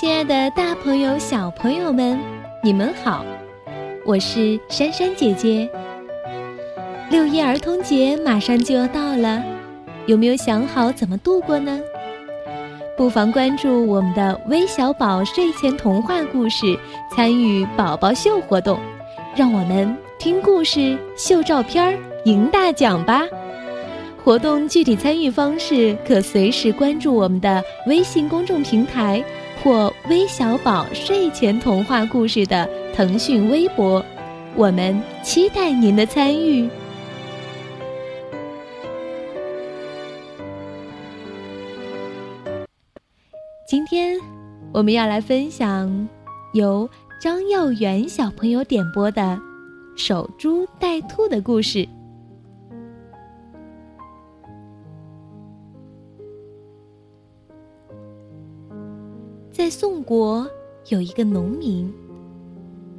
亲爱的，大朋友、小朋友们，你们好！我是珊珊姐姐。六一儿童节马上就要到了，有没有想好怎么度过呢？不妨关注我们的微小宝睡前童话故事，参与宝宝秀活动，让我们听故事、秀照片、赢大奖吧！活动具体参与方式可随时关注我们的微信公众平台。或微小宝睡前童话故事的腾讯微博，我们期待您的参与。今天我们要来分享由张耀元小朋友点播的《守株待兔》的故事。在宋国有一个农民，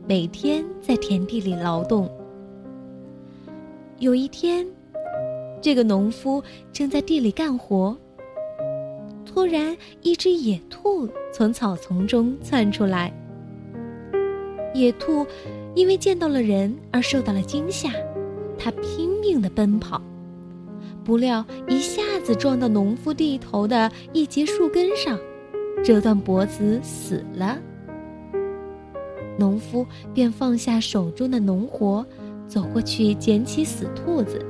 每天在田地里劳动。有一天，这个农夫正在地里干活，突然一只野兔从草丛中窜出来。野兔因为见到了人而受到了惊吓，它拼命的奔跑，不料一下子撞到农夫地头的一截树根上。折断脖子死了，农夫便放下手中的农活，走过去捡起死兔子。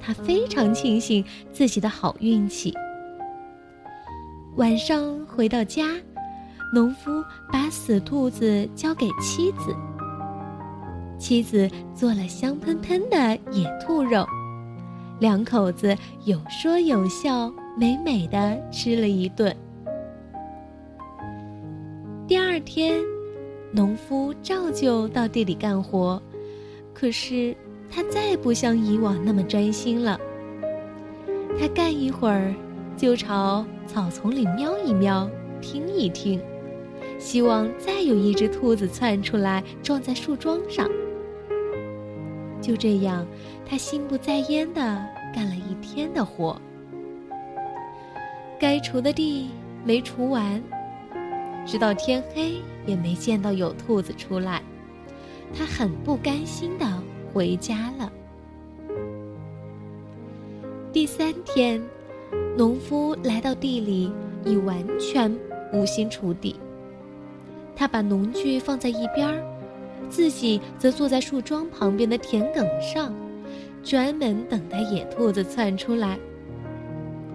他非常庆幸自己的好运气。晚上回到家，农夫把死兔子交给妻子，妻子做了香喷喷的野兔肉，两口子有说有笑，美美的吃了一顿。天，农夫照旧到地里干活，可是他再不像以往那么专心了。他干一会儿，就朝草丛里瞄一瞄，听一听，希望再有一只兔子窜出来撞在树桩上。就这样，他心不在焉的干了一天的活，该锄的地没锄完。直到天黑也没见到有兔子出来，他很不甘心的回家了。第三天，农夫来到地里，已完全无心锄地。他把农具放在一边儿，自己则坐在树桩旁边的田埂上，专门等待野兔子窜出来。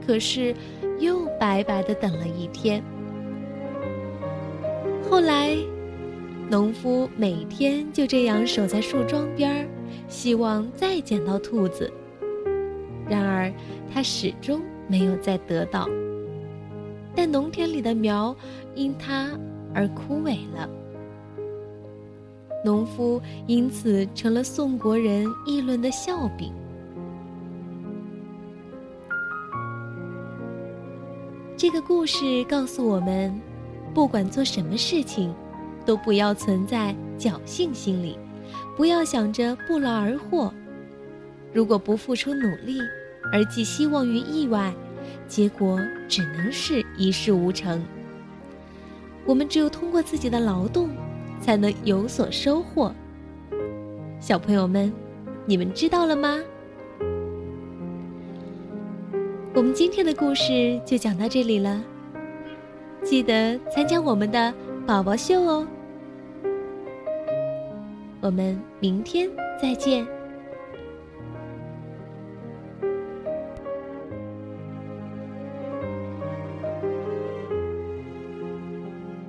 可是，又白白的等了一天。后来，农夫每天就这样守在树桩边儿，希望再捡到兔子。然而，他始终没有再得到。但农田里的苗因他而枯萎了，农夫因此成了宋国人议论的笑柄。这个故事告诉我们。不管做什么事情，都不要存在侥幸心理，不要想着不劳而获。如果不付出努力，而寄希望于意外，结果只能是一事无成。我们只有通过自己的劳动，才能有所收获。小朋友们，你们知道了吗？我们今天的故事就讲到这里了。记得参加我们的宝宝秀哦！我们明天再见。